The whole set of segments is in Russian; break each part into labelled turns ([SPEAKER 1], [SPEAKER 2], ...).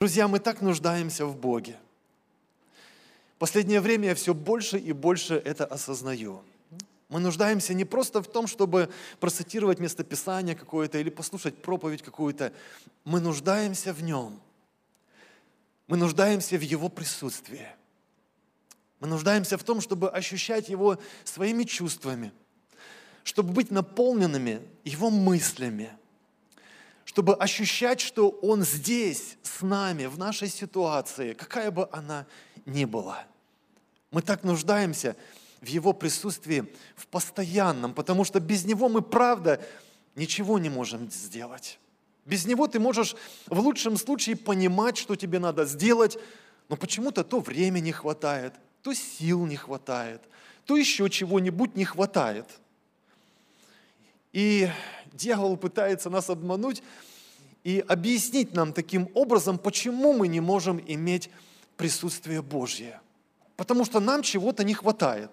[SPEAKER 1] Друзья, мы так нуждаемся в Боге. Последнее время я все больше и больше это осознаю. Мы нуждаемся не просто в том, чтобы процитировать местописание какое-то или послушать проповедь какую-то. Мы нуждаемся в Нем. Мы нуждаемся в Его присутствии. Мы нуждаемся в том, чтобы ощущать Его своими чувствами, чтобы быть наполненными Его мыслями – чтобы ощущать, что Он здесь, с нами, в нашей ситуации, какая бы она ни была. Мы так нуждаемся в Его присутствии, в постоянном, потому что без Него мы, правда, ничего не можем сделать. Без Него ты можешь в лучшем случае понимать, что тебе надо сделать, но почему-то то времени не хватает, то сил не хватает, то еще чего-нибудь не хватает. И дьявол пытается нас обмануть и объяснить нам таким образом, почему мы не можем иметь присутствие Божье. Потому что нам чего-то не хватает.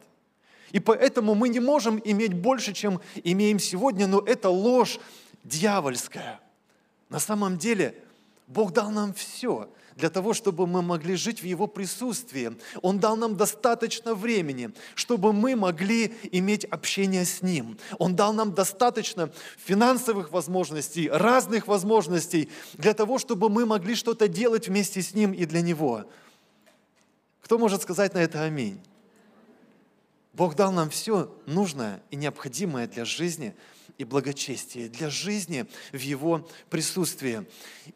[SPEAKER 1] И поэтому мы не можем иметь больше, чем имеем сегодня, но это ложь дьявольская. На самом деле Бог дал нам все – для того, чтобы мы могли жить в Его присутствии. Он дал нам достаточно времени, чтобы мы могли иметь общение с Ним. Он дал нам достаточно финансовых возможностей, разных возможностей для того, чтобы мы могли что-то делать вместе с Ним и для Него. Кто может сказать на это аминь? Бог дал нам все нужное и необходимое для жизни – и благочестие, для жизни в Его присутствии.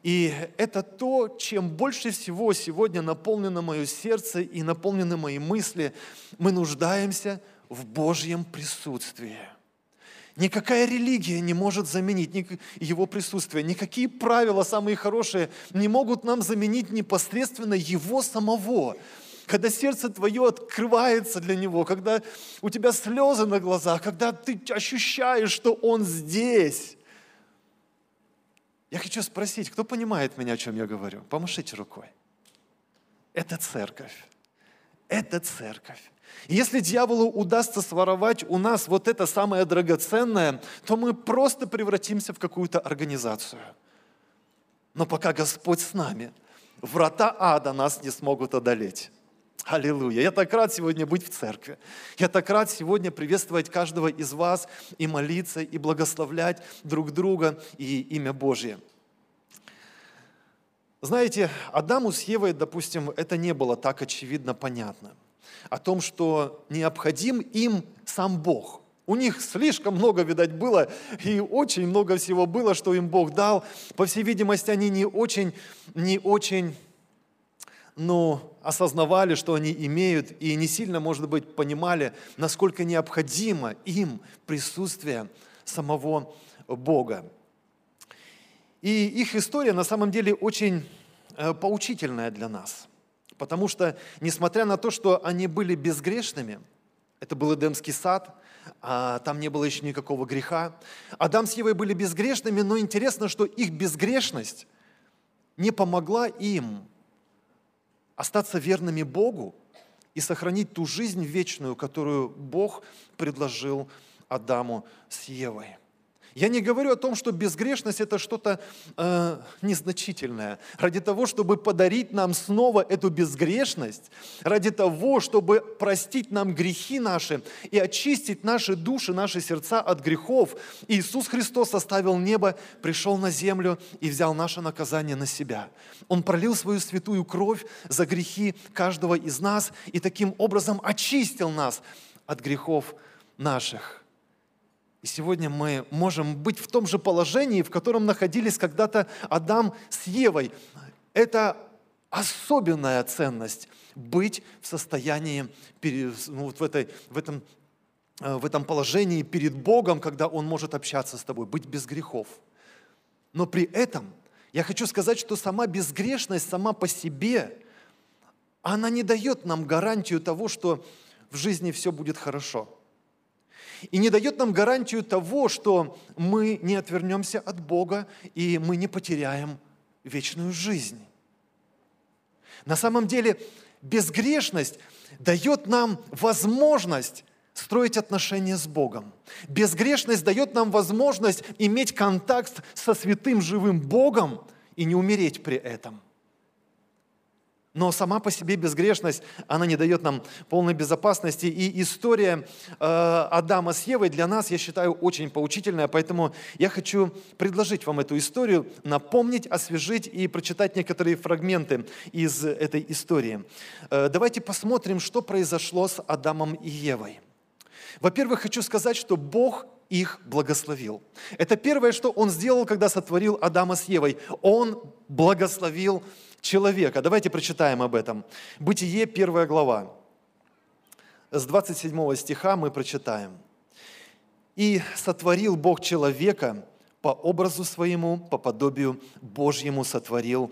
[SPEAKER 1] И это то, чем больше всего сегодня наполнено мое сердце и наполнены мои мысли. Мы нуждаемся в Божьем присутствии. Никакая религия не может заменить его присутствие. Никакие правила, самые хорошие, не могут нам заменить непосредственно его самого когда сердце твое открывается для Него, когда у тебя слезы на глазах, когда ты ощущаешь, что Он здесь. Я хочу спросить, кто понимает меня, о чем я говорю? Помашите рукой. Это церковь. Это церковь. И если дьяволу удастся своровать у нас вот это самое драгоценное, то мы просто превратимся в какую-то организацию. Но пока Господь с нами, врата ада нас не смогут одолеть. Аллилуйя. Я так рад сегодня быть в церкви. Я так рад сегодня приветствовать каждого из вас и молиться, и благословлять друг друга и имя Божье. Знаете, Адаму с Евой, допустим, это не было так очевидно понятно. О том, что необходим им сам Бог. У них слишком много, видать, было, и очень много всего было, что им Бог дал. По всей видимости, они не очень, не очень но осознавали, что они имеют, и не сильно, может быть, понимали, насколько необходимо им присутствие самого Бога. И их история на самом деле очень э, поучительная для нас, потому что, несмотря на то, что они были безгрешными, это был Эдемский сад, а там не было еще никакого греха. Адам с Евой были безгрешными, но интересно, что их безгрешность не помогла им остаться верными Богу и сохранить ту жизнь вечную, которую Бог предложил Адаму с Евой. Я не говорю о том, что безгрешность это что-то э, незначительное. Ради того, чтобы подарить нам снова эту безгрешность, ради того, чтобы простить нам грехи наши и очистить наши души, наши сердца от грехов, Иисус Христос оставил небо, пришел на землю и взял наше наказание на себя. Он пролил свою святую кровь за грехи каждого из нас и таким образом очистил нас от грехов наших. И сегодня мы можем быть в том же положении, в котором находились когда-то Адам с Евой. Это особенная ценность быть в состоянии, ну, вот в, этой, в, этом, э, в этом положении перед Богом, когда Он может общаться с тобой, быть без грехов. Но при этом я хочу сказать, что сама безгрешность сама по себе, она не дает нам гарантию того, что в жизни все будет хорошо – и не дает нам гарантию того, что мы не отвернемся от Бога и мы не потеряем вечную жизнь. На самом деле безгрешность дает нам возможность строить отношения с Богом. Безгрешность дает нам возможность иметь контакт со святым живым Богом и не умереть при этом. Но сама по себе безгрешность, она не дает нам полной безопасности. И история э, Адама с Евой для нас, я считаю, очень поучительная. Поэтому я хочу предложить вам эту историю, напомнить, освежить и прочитать некоторые фрагменты из этой истории. Э, давайте посмотрим, что произошло с Адамом и Евой. Во-первых, хочу сказать, что Бог их благословил. Это первое, что Он сделал, когда сотворил Адама с Евой. Он благословил человека. Давайте прочитаем об этом. Бытие, первая глава. С 27 стиха мы прочитаем. «И сотворил Бог человека по образу своему, по подобию Божьему сотворил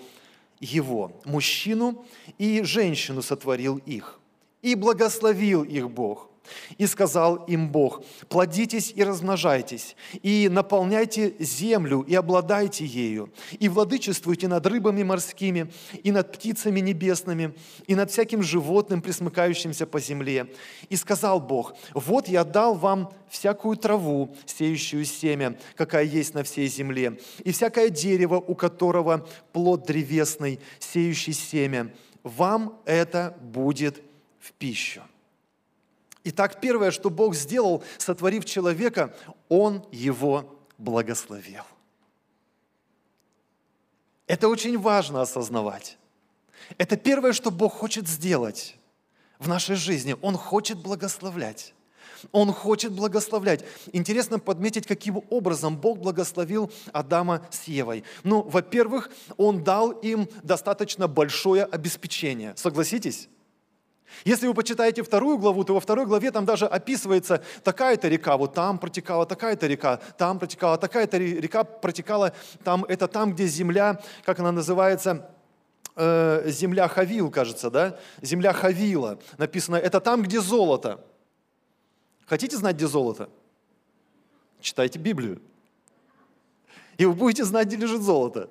[SPEAKER 1] его. Мужчину и женщину сотворил их. И благословил их Бог. И сказал им Бог, плодитесь и размножайтесь, и наполняйте землю, и обладайте ею, и владычествуйте над рыбами морскими, и над птицами небесными, и над всяким животным, присмыкающимся по земле. И сказал Бог, вот я дал вам всякую траву, сеющую семя, какая есть на всей земле, и всякое дерево, у которого плод древесный, сеющий семя. Вам это будет в пищу. Итак, первое, что Бог сделал, сотворив человека, Он его благословил. Это очень важно осознавать. Это первое, что Бог хочет сделать в нашей жизни. Он хочет благословлять. Он хочет благословлять. Интересно подметить, каким образом Бог благословил Адама с Евой. Ну, во-первых, Он дал им достаточно большое обеспечение. Согласитесь? Если вы почитаете вторую главу, то во второй главе там даже описывается такая-то река, вот там протекала такая-то река, там протекала такая-то река, протекала там, это там, где земля, как она называется, э, земля Хавил, кажется, да? Земля Хавила. Написано, это там, где золото. Хотите знать, где золото? Читайте Библию и вы будете знать, где лежит золото.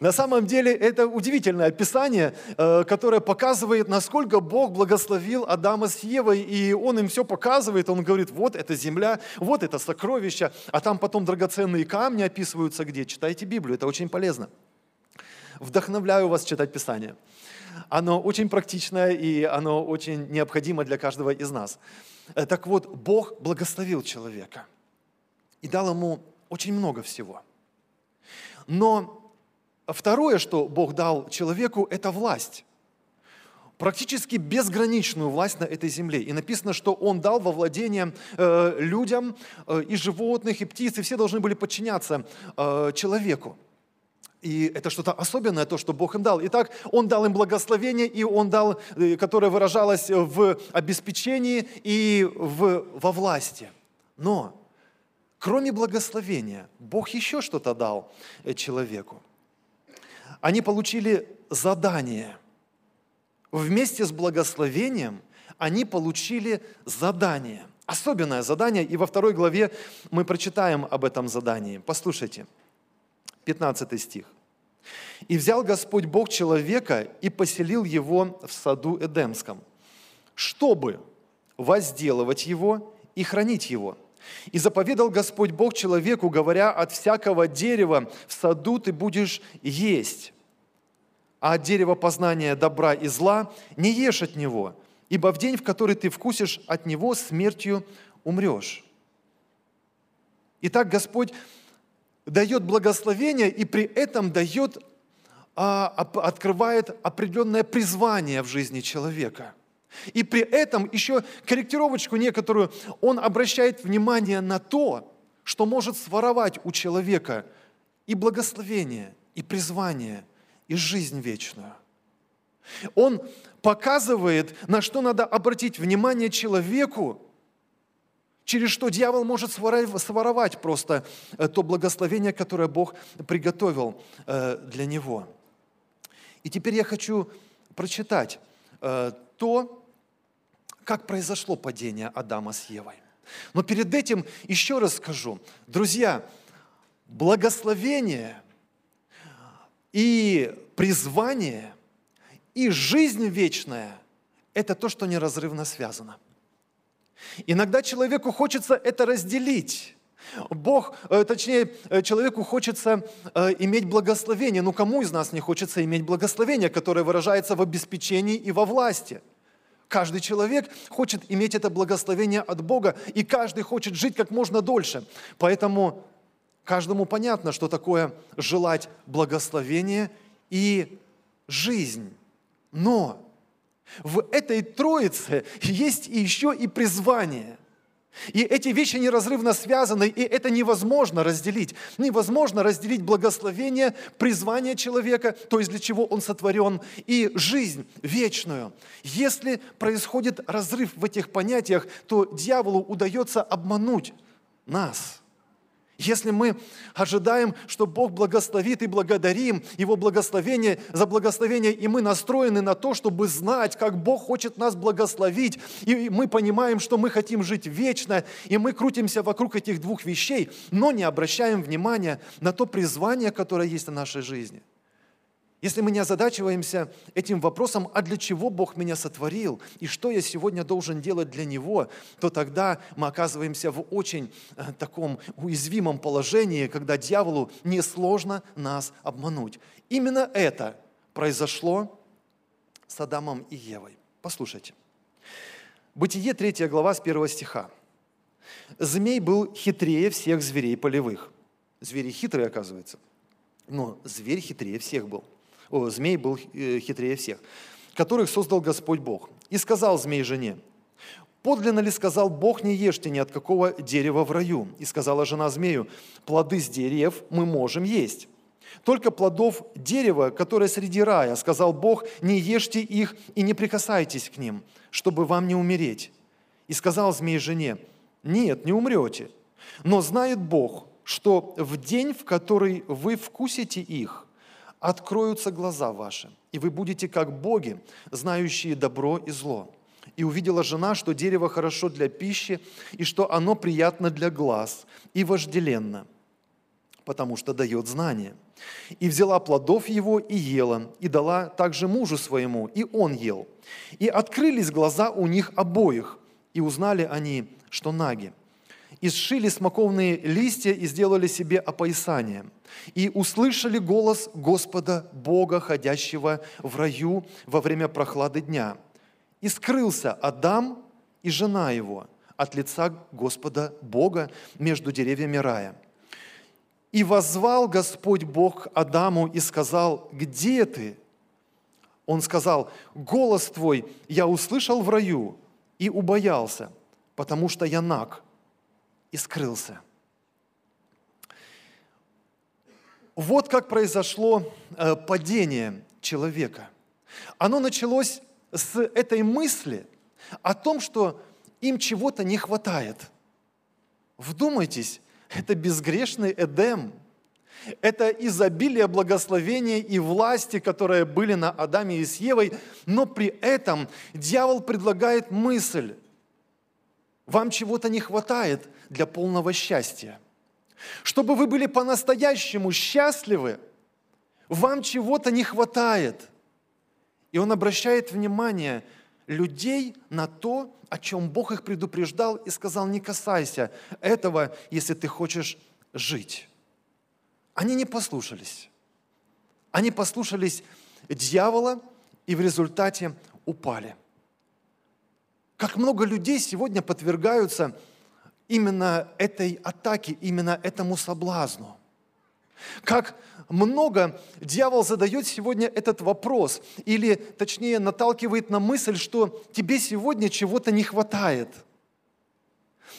[SPEAKER 1] На самом деле это удивительное описание, э, которое показывает, насколько Бог благословил Адама с Евой, и Он им все показывает, Он говорит, вот это земля, вот это сокровища, а там потом драгоценные камни описываются где. Читайте Библию, это очень полезно. Вдохновляю вас читать Писание. Оно очень практичное, и оно очень необходимо для каждого из нас. Э, так вот, Бог благословил человека и дал ему очень много всего – но второе, что Бог дал человеку, это власть. Практически безграничную власть на этой земле. И написано, что Он дал во владение э, людям э, и животных, и птиц, и все должны были подчиняться э, человеку. И это что-то особенное, то, что Бог им дал. Итак, Он дал им благословение, и Он дал, э, которое выражалось в обеспечении и в, во власти. Но Кроме благословения, Бог еще что-то дал э, человеку. Они получили задание. Вместе с благословением они получили задание. Особенное задание, и во второй главе мы прочитаем об этом задании. Послушайте, 15 стих. «И взял Господь Бог человека и поселил его в саду Эдемском, чтобы возделывать его и хранить его. И заповедал Господь Бог человеку, говоря, от всякого дерева в саду ты будешь есть, а от дерева познания добра и зла не ешь от него, ибо в день, в который ты вкусишь от него, смертью умрешь. Итак, Господь дает благословение и при этом дает, а, открывает определенное призвание в жизни человека – и при этом еще корректировочку некоторую, он обращает внимание на то, что может своровать у человека и благословение, и призвание, и жизнь вечную. Он показывает, на что надо обратить внимание человеку, через что дьявол может своровать просто э, то благословение, которое Бог приготовил э, для него. И теперь я хочу прочитать э, то, как произошло падение Адама с Евой. Но перед этим еще раз скажу, друзья, благословение и призвание и жизнь вечная – это то, что неразрывно связано. Иногда человеку хочется это разделить. Бог, э, точнее, э, человеку хочется э, иметь благословение. Ну кому из нас не хочется иметь благословение, которое выражается в обеспечении и во власти? Каждый человек хочет иметь это благословение от Бога, и каждый хочет жить как можно дольше. Поэтому каждому понятно, что такое желать благословения и жизнь. Но в этой троице есть еще и призвание – и эти вещи неразрывно связаны, и это невозможно разделить. Невозможно разделить благословение, призвание человека, то есть для чего он сотворен, и жизнь вечную. Если происходит разрыв в этих понятиях, то дьяволу удается обмануть нас – если мы ожидаем, что Бог благословит и благодарим Его благословение за благословение, и мы настроены на то, чтобы знать, как Бог хочет нас благословить, и мы понимаем, что мы хотим жить вечно, и мы крутимся вокруг этих двух вещей, но не обращаем внимания на то призвание, которое есть в нашей жизни – если мы не озадачиваемся этим вопросом, а для чего Бог меня сотворил и что я сегодня должен делать для Него, то тогда мы оказываемся в очень э, таком уязвимом положении, когда дьяволу несложно нас обмануть. Именно это произошло с Адамом и Евой. Послушайте. Бытие 3 глава с 1 стиха. «Змей был хитрее всех зверей полевых». Звери хитрые, оказывается. Но зверь хитрее всех был о, змей был э, хитрее всех, которых создал Господь Бог. И сказал змей жене, Подлинно ли сказал Бог, не ешьте ни от какого дерева в раю? И сказала жена змею, плоды с деревьев мы можем есть. Только плодов дерева, которое среди рая, сказал Бог, не ешьте их и не прикасайтесь к ним, чтобы вам не умереть. И сказал змей жене, нет, не умрете. Но знает Бог, что в день, в который вы вкусите их, откроются глаза ваши, и вы будете как боги, знающие добро и зло. И увидела жена, что дерево хорошо для пищи, и что оно приятно для глаз, и вожделенно, потому что дает знание. И взяла плодов его и ела, и дала также мужу своему, и он ел. И открылись глаза у них обоих, и узнали они, что наги – и сшили смоковные листья и сделали себе опоясание. И услышали голос Господа Бога, ходящего в раю во время прохлады дня. И скрылся Адам и жена его от лица Господа Бога между деревьями рая. И возвал Господь Бог Адаму и сказал, где ты? Он сказал, голос твой я услышал в раю и убоялся, потому что я наг, и скрылся. Вот как произошло э, падение человека. Оно началось с этой мысли о том, что им чего-то не хватает. Вдумайтесь, это безгрешный Эдем. Это изобилие благословения и власти, которые были на Адаме и с Евой, но при этом дьявол предлагает мысль, вам чего-то не хватает для полного счастья. Чтобы вы были по-настоящему счастливы, вам чего-то не хватает. И он обращает внимание людей на то, о чем Бог их предупреждал и сказал, не касайся этого, если ты хочешь жить. Они не послушались. Они послушались дьявола и в результате упали. Как много людей сегодня подвергаются именно этой атаке, именно этому соблазну. Как много дьявол задает сегодня этот вопрос, или точнее наталкивает на мысль, что тебе сегодня чего-то не хватает.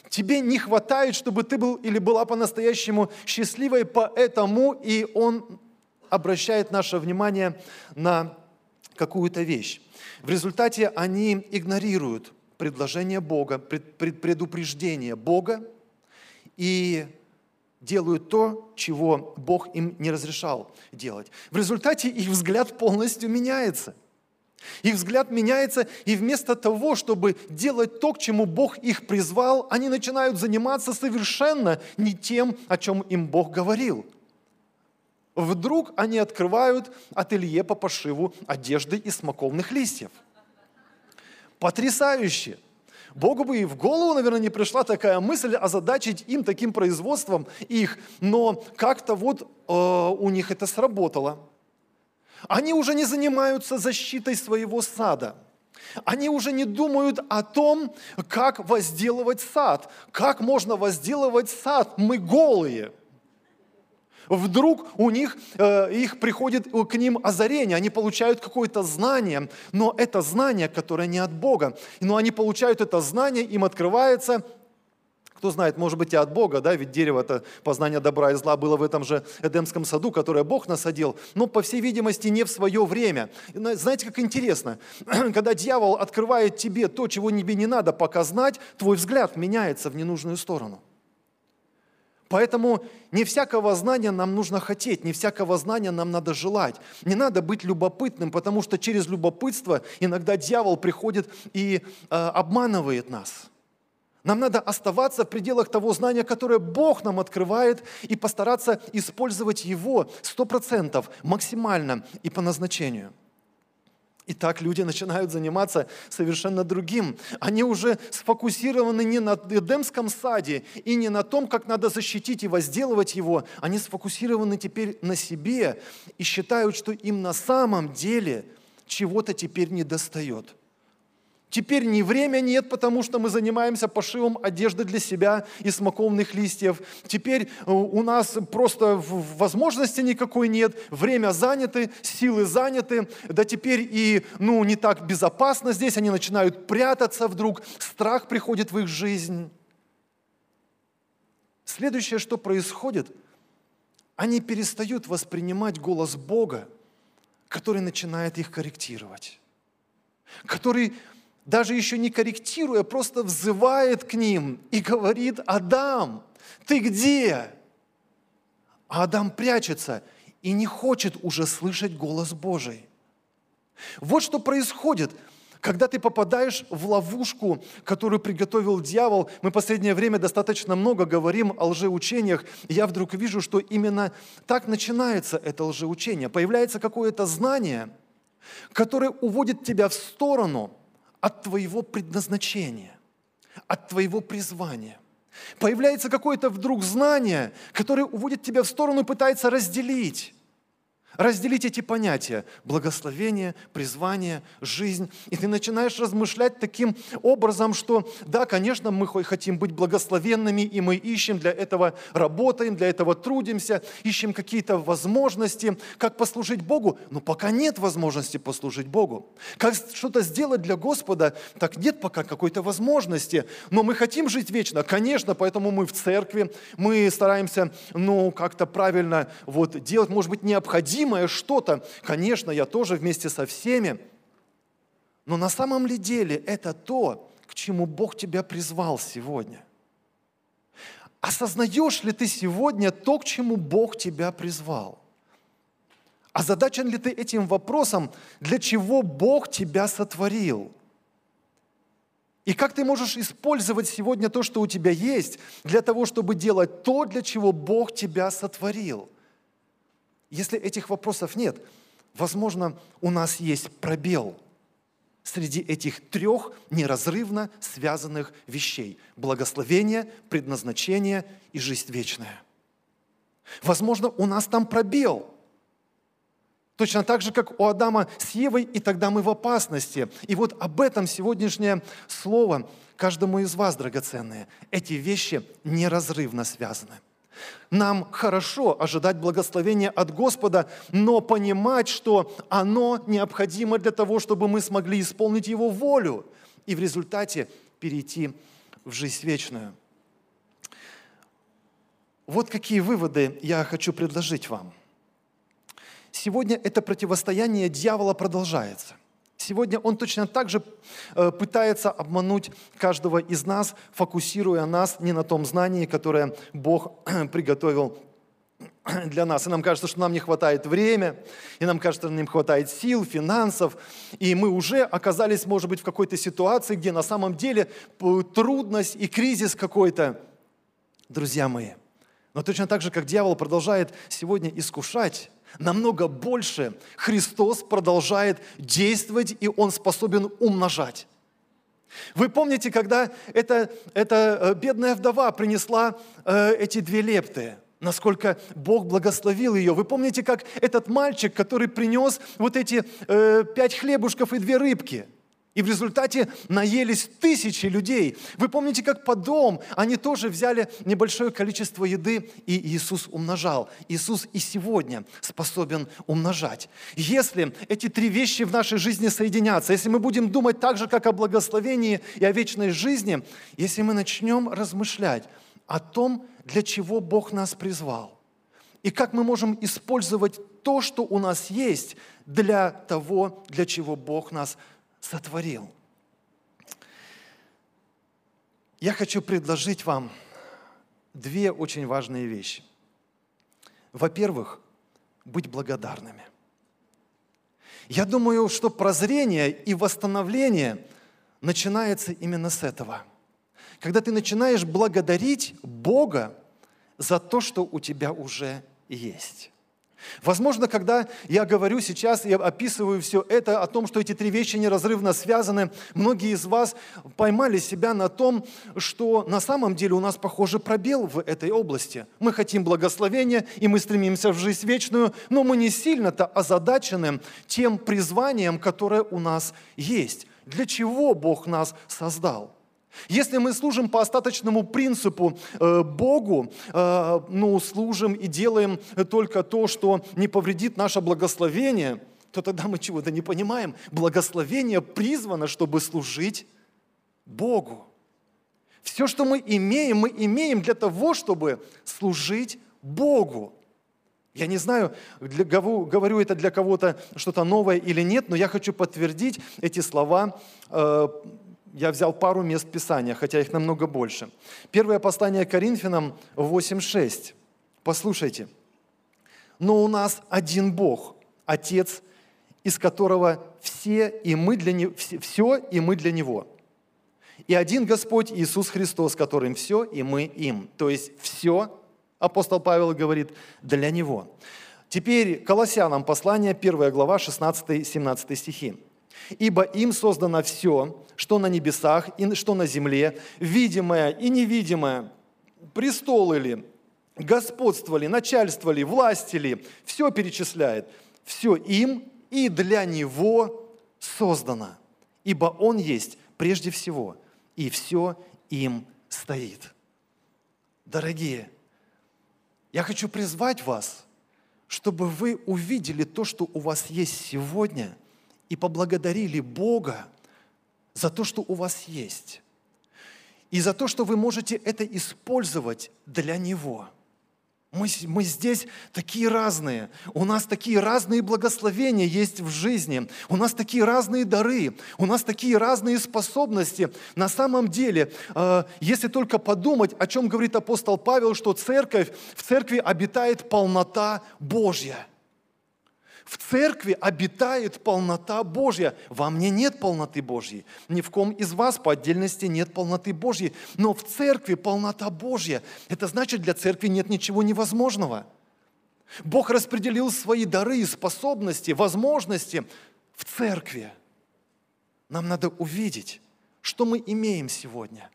[SPEAKER 1] Тебе не хватает, чтобы ты был или была по-настоящему счастливой, поэтому и он обращает наше внимание на какую-то вещь. В результате они игнорируют предложение Бога, предупреждение Бога и делают то, чего Бог им не разрешал делать. В результате их взгляд полностью меняется. Их взгляд меняется, и вместо того, чтобы делать то, к чему Бог их призвал, они начинают заниматься совершенно не тем, о чем им Бог говорил. Вдруг они открывают ателье по пошиву одежды из смоковных листьев – Потрясающе! Богу бы и в голову, наверное, не пришла такая мысль озадачить им таким производством их, но как-то вот э, у них это сработало. Они уже не занимаются защитой своего сада. Они уже не думают о том, как возделывать сад. Как можно возделывать сад? Мы голые – Вдруг у них, э, их приходит к ним озарение, они получают какое-то знание, но это знание, которое не от Бога. Но они получают это знание, им открывается кто знает, может быть, и от Бога, да, ведь дерево это познание добра и зла было в этом же Эдемском саду, которое Бог насадил, но, по всей видимости, не в свое время. Знаете, как интересно, когда дьявол открывает тебе то, чего тебе не надо пока знать, твой взгляд меняется в ненужную сторону. Поэтому не всякого знания нам нужно хотеть, не всякого знания нам надо желать. Не надо быть любопытным, потому что через любопытство иногда дьявол приходит и э, обманывает нас. Нам надо оставаться в пределах того знания, которое Бог нам открывает, и постараться использовать его сто процентов максимально и по назначению – и так люди начинают заниматься совершенно другим. Они уже сфокусированы не на Эдемском саде и не на том, как надо защитить и возделывать его. Они сфокусированы теперь на себе и считают, что им на самом деле чего-то теперь не достает. Теперь ни время нет, потому что мы занимаемся пошивом одежды для себя и смоковных листьев. Теперь э, у нас просто возможности никакой нет, время заняты, силы заняты. Да теперь и ну, не так безопасно здесь, они начинают прятаться вдруг, страх приходит в их жизнь. Следующее, что происходит, они перестают воспринимать голос Бога, который начинает их корректировать, который даже еще не корректируя, просто взывает к ним и говорит, Адам, ты где? А Адам прячется и не хочет уже слышать голос Божий. Вот что происходит, когда ты попадаешь в ловушку, которую приготовил дьявол. Мы в последнее время достаточно много говорим о лжеучениях, и я вдруг вижу, что именно так начинается это лжеучение. Появляется какое-то знание, которое уводит тебя в сторону – от твоего предназначения, от твоего призвания. Появляется какое-то вдруг знание, которое уводит тебя в сторону и пытается разделить разделить эти понятия – благословение, призвание, жизнь. И ты начинаешь размышлять таким образом, что да, конечно, мы хотим быть благословенными, и мы ищем для этого, работаем, для этого трудимся, ищем какие-то возможности, как послужить Богу, но пока нет возможности послужить Богу. Как что-то сделать для Господа, так нет пока какой-то возможности. Но мы хотим жить вечно, конечно, поэтому мы в церкви, мы стараемся, ну, как-то правильно вот делать, может быть, необходимо необходимое что-то, конечно, я тоже вместе со всеми, но на самом ли деле это то, к чему Бог тебя призвал сегодня? Осознаешь ли ты сегодня то, к чему Бог тебя призвал? Озадачен ли ты этим вопросом, для чего Бог тебя сотворил? И как ты можешь использовать сегодня то, что у тебя есть, для того, чтобы делать то, для чего Бог тебя сотворил? Если этих вопросов нет, возможно, у нас есть пробел среди этих трех неразрывно связанных вещей. Благословение, предназначение и жизнь вечная. Возможно, у нас там пробел. Точно так же, как у Адама с Евой, и тогда мы в опасности. И вот об этом сегодняшнее слово каждому из вас, драгоценные. Эти вещи неразрывно связаны. Нам хорошо ожидать благословения от Господа, но понимать, что оно необходимо для того, чтобы мы смогли исполнить Его волю и в результате перейти в жизнь вечную. Вот какие выводы я хочу предложить вам. Сегодня это противостояние дьявола продолжается. Сегодня он точно так же э, пытается обмануть каждого из нас, фокусируя нас не на том знании, которое Бог приготовил для нас. И нам кажется, что нам не хватает времени, и нам кажется, что нам не хватает сил, финансов, и мы уже оказались, может быть, в какой-то ситуации, где на самом деле трудность и кризис какой-то. Друзья мои, но точно так же, как дьявол продолжает сегодня искушать, намного больше Христос продолжает действовать, и Он способен умножать. Вы помните, когда эта, эта э, бедная вдова принесла э, эти две лепты? насколько Бог благословил ее. Вы помните, как этот мальчик, который принес вот эти э, пять хлебушков и две рыбки – и в результате наелись тысячи людей. Вы помните, как по дом они тоже взяли небольшое количество еды, и Иисус умножал. Иисус и сегодня способен умножать. Если эти три вещи в нашей жизни соединятся, если мы будем думать так же, как о благословении и о вечной жизни, если мы начнем размышлять о том, для чего Бог нас призвал, и как мы можем использовать то, что у нас есть, для того, для чего Бог нас призвал сотворил. Я хочу предложить вам две очень важные вещи. Во-первых, быть благодарными. Я думаю, что прозрение и восстановление начинается именно с этого. Когда ты начинаешь благодарить Бога за то, что у тебя уже есть. Возможно, когда я говорю сейчас, я описываю все это о том, что эти три вещи неразрывно связаны, многие из вас поймали себя на том, что на самом деле у нас, похоже, пробел в этой области. Мы хотим благословения, и мы стремимся в жизнь вечную, но мы не сильно-то озадачены тем призванием, которое у нас есть. Для чего Бог нас создал? Если мы служим по остаточному принципу э, Богу, э, ну, служим и делаем только то, что не повредит наше благословение, то тогда мы чего-то не понимаем. Благословение призвано, чтобы служить Богу. Все, что мы имеем, мы имеем для того, чтобы служить Богу. Я не знаю, для, говорю это для кого-то что-то новое или нет, но я хочу подтвердить эти слова э, я взял пару мест Писания, хотя их намного больше. Первое послание Коринфянам 8.6. Послушайте. «Но у нас один Бог, Отец, из которого все и мы для Него, все и мы для Него. И один Господь Иисус Христос, которым все и мы им». То есть все, апостол Павел говорит, для Него. Теперь Колоссянам послание, 1 глава, 16-17 стихи. «Ибо им создано все, что на небесах и что на земле, видимое и невидимое, престолы ли, господство ли, начальство ли, власти ли, все перечисляет. Все им и для него создано, ибо он есть прежде всего, и все им стоит. Дорогие, я хочу призвать вас, чтобы вы увидели то, что у вас есть сегодня, и поблагодарили Бога за то, что у вас есть, и за то, что вы можете это использовать для Него. Мы, мы здесь такие разные. У нас такие разные благословения есть в жизни. У нас такие разные дары. У нас такие разные способности. На самом деле, э, если только подумать, о чем говорит апостол Павел, что церковь, в церкви обитает полнота Божья – в церкви обитает полнота Божья. Во мне нет полноты Божьей. Ни в ком из вас по отдельности нет полноты Божьей. Но в церкви полнота Божья. Это значит, для церкви нет ничего невозможного. Бог распределил свои дары, способности, возможности в церкви. Нам надо увидеть, что мы имеем сегодня,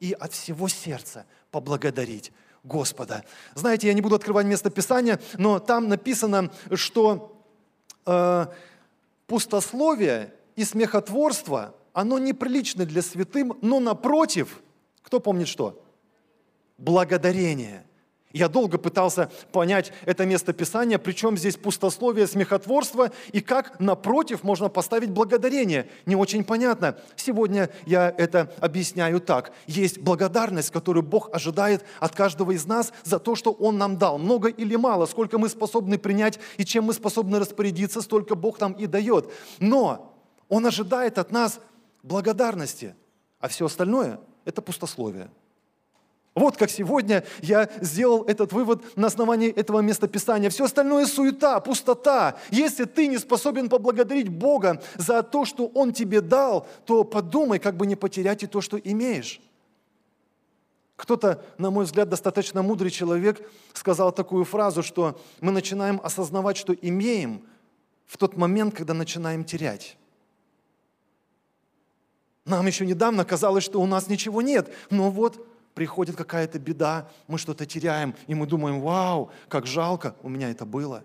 [SPEAKER 1] и от всего сердца поблагодарить Господа. Знаете, я не буду открывать место Писания, но там написано, что э, пустословие и смехотворство, оно неприлично для святым, но напротив, кто помнит что? Благодарение – я долго пытался понять это место Писания, причем здесь пустословие, смехотворство, и как напротив можно поставить благодарение. Не очень понятно. Сегодня я это объясняю так. Есть благодарность, которую Бог ожидает от каждого из нас за то, что Он нам дал. Много или мало, сколько мы способны принять и чем мы способны распорядиться, столько Бог нам и дает. Но Он ожидает от нас благодарности, а все остальное – это пустословие. Вот как сегодня я сделал этот вывод на основании этого местописания. Все остальное суета, пустота. Если ты не способен поблагодарить Бога за то, что Он тебе дал, то подумай, как бы не потерять и то, что имеешь. Кто-то, на мой взгляд, достаточно мудрый человек сказал такую фразу, что мы начинаем осознавать, что имеем в тот момент, когда начинаем терять. Нам еще недавно казалось, что у нас ничего нет, но вот приходит какая-то беда, мы что-то теряем, и мы думаем, вау, как жалко, у меня это было.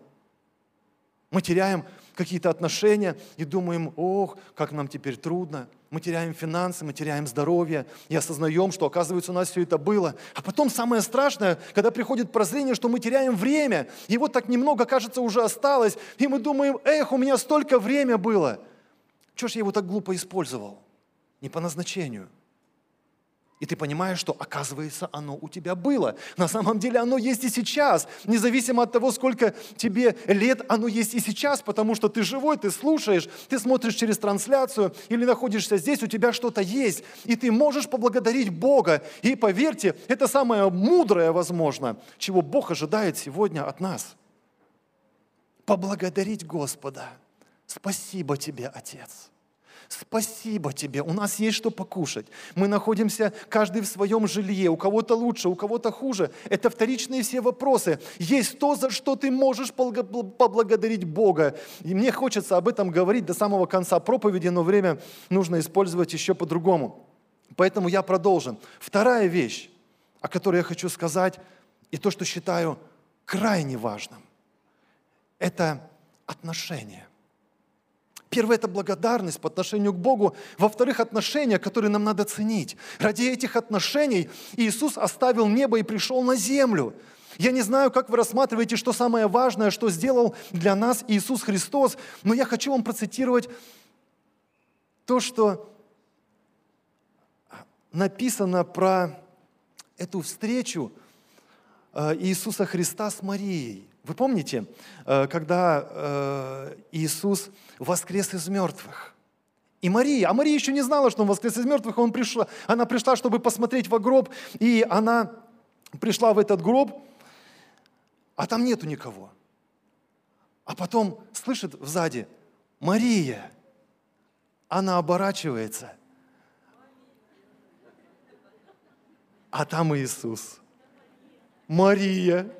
[SPEAKER 1] Мы теряем какие-то отношения и думаем, ох, как нам теперь трудно. Мы теряем финансы, мы теряем здоровье и осознаем, что, оказывается, у нас все это было. А потом самое страшное, когда приходит прозрение, что мы теряем время, и вот так немного, кажется, уже осталось, и мы думаем, эх, у меня столько времени было. Чего ж я его так глупо использовал? Не по назначению – и ты понимаешь, что оказывается оно у тебя было. На самом деле оно есть и сейчас. Независимо от того, сколько тебе лет, оно есть и сейчас, потому что ты живой, ты слушаешь, ты смотришь через трансляцию или находишься здесь, у тебя что-то есть. И ты можешь поблагодарить Бога. И поверьте, это самое мудрое, возможно, чего Бог ожидает сегодня от нас. Поблагодарить Господа. Спасибо тебе, Отец. Спасибо тебе, у нас есть что покушать. Мы находимся каждый в своем жилье, у кого-то лучше, у кого-то хуже. Это вторичные все вопросы. Есть то, за что ты можешь поблагодарить Бога. И мне хочется об этом говорить до самого конца проповеди, но время нужно использовать еще по-другому. Поэтому я продолжу. Вторая вещь, о которой я хочу сказать, и то, что считаю крайне важным, это отношения. Первое – это благодарность по отношению к Богу. Во-вторых, отношения, которые нам надо ценить. Ради этих отношений Иисус оставил небо и пришел на землю. Я не знаю, как вы рассматриваете, что самое важное, что сделал для нас Иисус Христос, но я хочу вам процитировать то, что написано про эту встречу э, Иисуса Христа с Марией. Вы помните, э, когда э, Иисус воскрес из мертвых? И Мария, а Мария еще не знала, что он воскрес из мертвых, он пришла, она пришла, чтобы посмотреть в гроб, и она пришла в этот гроб, а там нету никого. А потом слышит сзади, Мария, она оборачивается, а там Иисус. Мария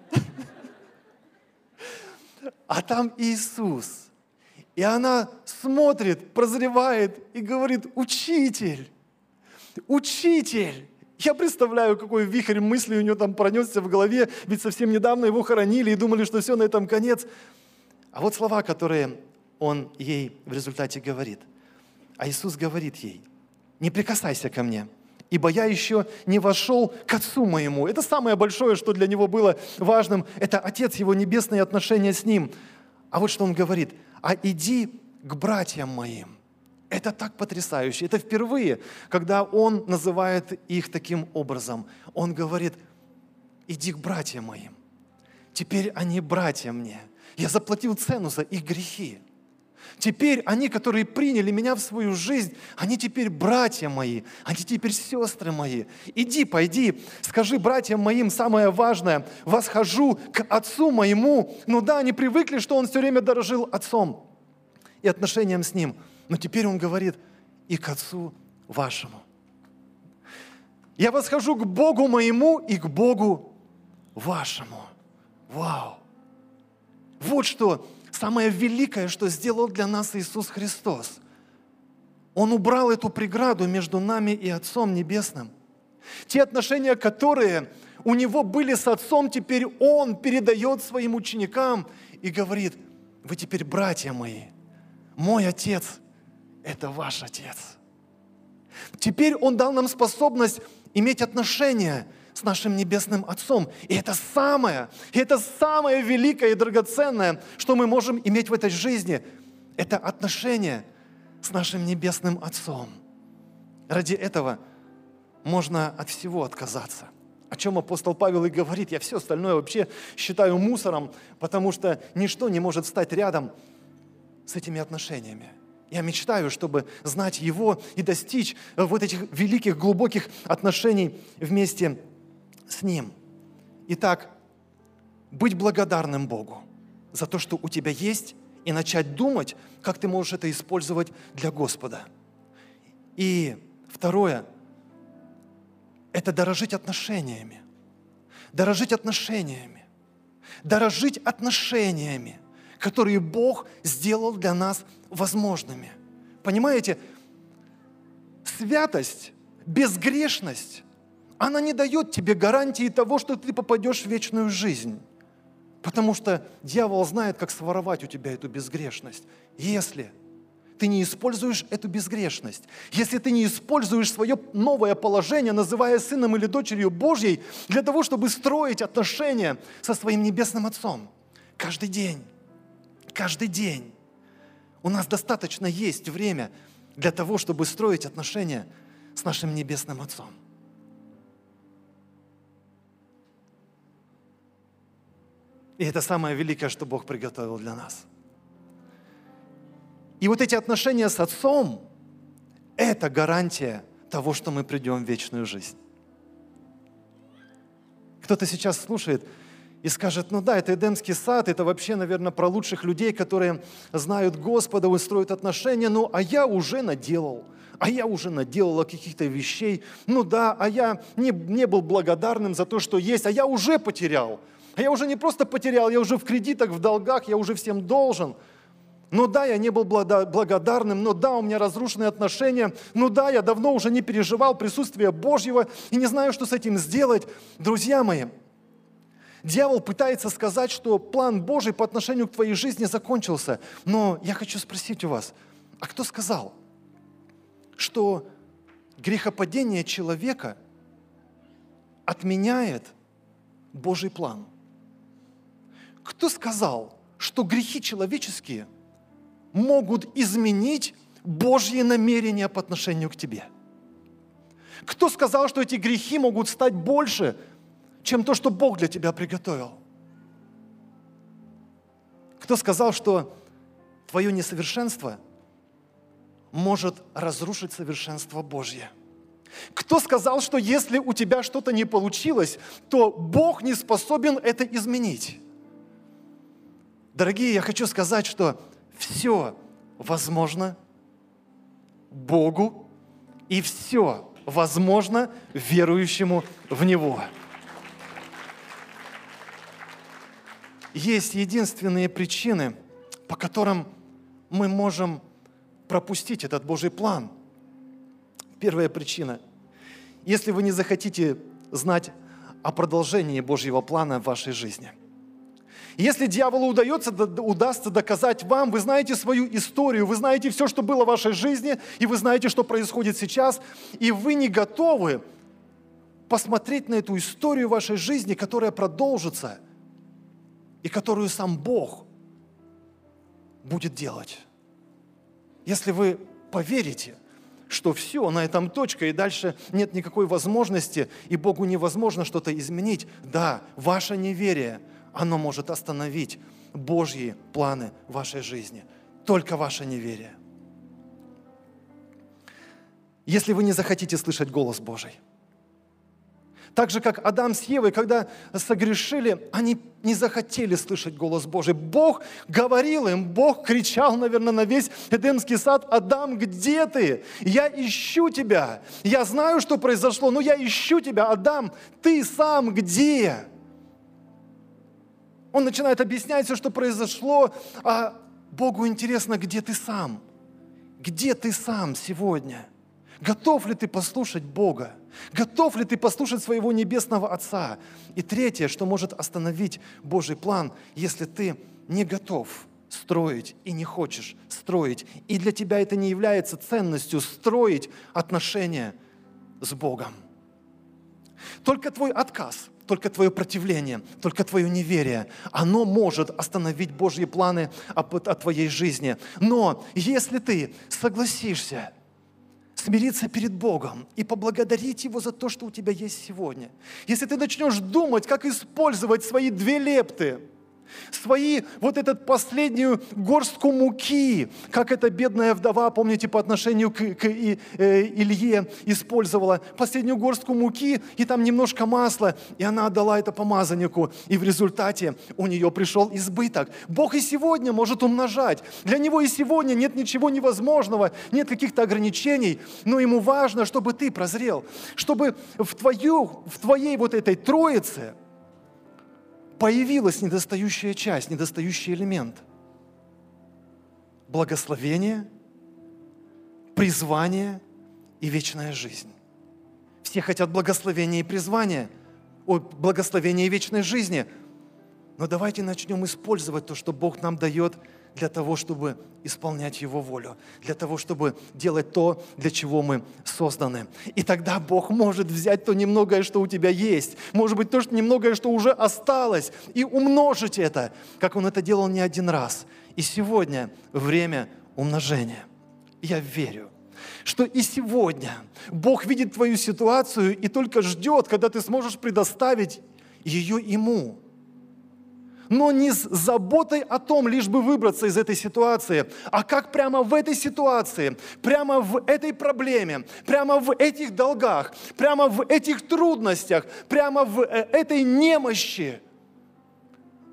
[SPEAKER 1] а там Иисус. И она смотрит, прозревает и говорит, учитель, учитель. Я представляю, какой вихрь мыслей у нее там пронесся в голове, ведь совсем недавно его хоронили и думали, что все, на этом конец. А вот слова, которые он ей в результате говорит. А Иисус говорит ей, не прикасайся ко мне – ибо я еще не вошел к Отцу моему. Это самое большое, что для него было важным, это Отец, его небесные отношения с ним. А вот что он говорит, а иди к братьям моим. Это так потрясающе. Это впервые, когда он называет их таким образом. Он говорит, иди к братьям моим. Теперь они братья мне. Я заплатил цену за их грехи. Теперь они, которые приняли меня в свою жизнь, они теперь братья мои, они теперь сестры мои. Иди, пойди, скажи братьям моим самое важное, восхожу к отцу моему. Ну да, они привыкли, что он все время дорожил отцом и отношением с ним. Но теперь он говорит, и к отцу вашему. Я восхожу к Богу моему и к Богу вашему. Вау! Вот что самое великое, что сделал для нас Иисус Христос. Он убрал эту преграду между нами и Отцом Небесным. Те отношения, которые у него были с Отцом, теперь Он передает своим ученикам и говорит, вы теперь братья мои, мой Отец – это ваш Отец. Теперь Он дал нам способность иметь отношения – с нашим Небесным Отцом. И это самое, и это самое великое и драгоценное, что мы можем иметь в этой жизни. Это отношение с нашим Небесным Отцом. Ради этого можно от всего отказаться. О чем апостол Павел и говорит, я все остальное вообще считаю мусором, потому что ничто не может стать рядом с этими отношениями. Я мечтаю, чтобы знать Его и достичь вот этих великих, глубоких отношений вместе с Ним. Итак, быть благодарным Богу за то, что у тебя есть, и начать думать, как ты можешь это использовать для Господа. И второе – это дорожить отношениями. Дорожить отношениями. Дорожить отношениями, которые Бог сделал для нас возможными. Понимаете, святость, безгрешность, она не дает тебе гарантии того, что ты попадешь в вечную жизнь. Потому что дьявол знает, как своровать у тебя эту безгрешность. Если ты не используешь эту безгрешность, если ты не используешь свое новое положение, называя сыном или дочерью Божьей, для того, чтобы строить отношения со своим небесным Отцом. Каждый день, каждый день у нас достаточно есть время для того, чтобы строить отношения с нашим небесным Отцом. И это самое великое, что Бог приготовил для нас – и вот эти отношения с Отцом – это гарантия того, что мы придем в вечную жизнь. Кто-то сейчас слушает и скажет, ну да, это Эдемский сад, это вообще, наверное, про лучших людей, которые знают Господа, устроят отношения, ну а я уже наделал, а я уже наделала каких-то вещей, ну да, а я не, не был благодарным за то, что есть, а я уже потерял, а я уже не просто потерял, я уже в кредитах, в долгах, я уже всем должен – ну да, я не был благодарным, ну да, у меня разрушенные отношения, ну да, я давно уже не переживал присутствие Божьего и не знаю, что с этим сделать. Друзья мои, дьявол пытается сказать, что план Божий по отношению к твоей жизни закончился. Но я хочу спросить у вас, а кто сказал, что грехопадение человека отменяет Божий план? Кто сказал, что грехи человеческие – могут изменить Божьи намерения по отношению к тебе? Кто сказал, что эти грехи могут стать больше, чем то, что Бог для тебя приготовил? Кто сказал, что твое несовершенство может разрушить совершенство Божье? Кто сказал, что если у тебя что-то не получилось, то Бог не способен это изменить? Дорогие, я хочу сказать, что все возможно Богу, и все возможно верующему в Него. Есть единственные причины, по которым мы можем пропустить этот Божий план. Первая причина. Если вы не захотите знать о продолжении Божьего плана в вашей жизни – если дьяволу удается, удастся доказать вам, вы знаете свою историю, вы знаете все, что было в вашей жизни, и вы знаете, что происходит сейчас, и вы не готовы посмотреть на эту историю вашей жизни, которая продолжится, и которую сам Бог будет делать. Если вы поверите, что все, на этом точка, и дальше нет никакой возможности, и Богу невозможно что-то изменить, да, ваше неверие – оно может остановить Божьи планы в вашей жизни. Только ваше неверие. Если вы не захотите слышать голос Божий. Так же, как Адам с Евой, когда согрешили, они не захотели слышать голос Божий. Бог говорил им, Бог кричал, наверное, на весь Эдемский сад, «Адам, где ты? Я ищу тебя. Я знаю, что произошло, но я ищу тебя. Адам, ты сам где?» Он начинает объяснять все, что произошло, а Богу интересно, где ты сам. Где ты сам сегодня? Готов ли ты послушать Бога? Готов ли ты послушать своего небесного Отца? И третье, что может остановить Божий план, если ты не готов строить и не хочешь строить, и для тебя это не является ценностью строить отношения с Богом. Только твой отказ – только твое противление, только твое неверие, оно может остановить Божьи планы о, о твоей жизни. Но если ты согласишься смириться перед Богом и поблагодарить Его за то, что у тебя есть сегодня, если ты начнешь думать, как использовать свои две лепты – свои, вот этот последнюю горстку муки, как эта бедная вдова, помните, по отношению к, к э, Илье использовала, последнюю горстку муки и там немножко масла, и она отдала это помазаннику, и в результате у нее пришел избыток. Бог и сегодня может умножать. Для Него и сегодня нет ничего невозможного, нет каких-то ограничений, но Ему важно, чтобы ты прозрел, чтобы в, твою, в твоей вот этой троице – появилась недостающая часть, недостающий элемент. Благословение, призвание и вечная жизнь. Все хотят благословения и призвания, о, благословения и вечной жизни. Но давайте начнем использовать то, что Бог нам дает для того, чтобы исполнять Его волю, для того, чтобы делать то, для чего мы созданы. И тогда Бог может взять то немногое, что у тебя есть, может быть, то что немногое, что уже осталось, и умножить это, как Он это делал не один раз. И сегодня время умножения. Я верю, что и сегодня Бог видит твою ситуацию и только ждет, когда ты сможешь предоставить ее Ему. Но не с заботой о том, лишь бы выбраться из этой ситуации, а как прямо в этой ситуации, прямо в этой проблеме, прямо в этих долгах, прямо в этих трудностях, прямо в э, этой немощи,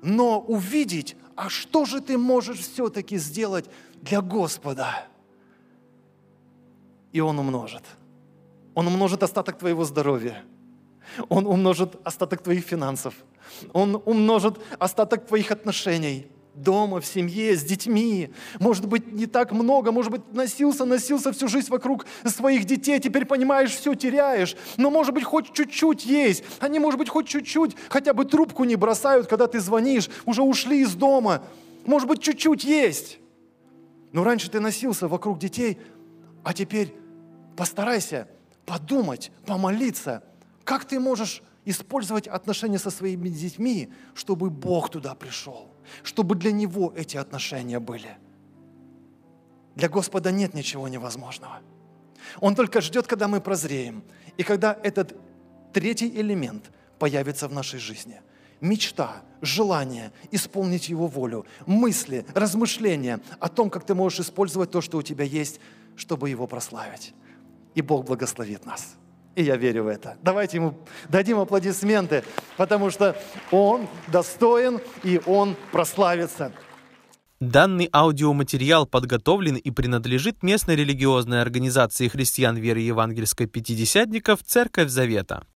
[SPEAKER 1] но увидеть, а что же ты можешь все-таки сделать для Господа? и Он умножит. Он умножит остаток твоего здоровья. Он умножит остаток твоих финансов. Он умножит остаток твоих отношений дома, в семье, с детьми. Может быть, не так много, может быть, носился, носился всю жизнь вокруг своих детей, теперь понимаешь, все теряешь. Но, может быть, хоть чуть-чуть есть. Они, может быть, хоть чуть-чуть хотя бы трубку не бросают, когда ты звонишь, уже ушли из дома. Может быть, чуть-чуть есть. Но раньше ты носился вокруг детей, а теперь постарайся подумать, помолиться, как ты можешь использовать отношения со своими детьми, чтобы Бог туда пришел, чтобы для Него эти отношения были. Для Господа нет ничего невозможного. Он только ждет, когда мы прозреем, и когда этот третий элемент появится в нашей жизни. Мечта, желание исполнить Его волю, мысли, размышления о том, как ты можешь использовать то, что у тебя есть, чтобы Его прославить. И Бог благословит нас. И я верю в это. Давайте ему дадим аплодисменты, потому что он достоин и он прославится.
[SPEAKER 2] Данный аудиоматериал подготовлен и принадлежит местной религиозной организации христиан веры евангельской пятидесятников «Церковь Завета».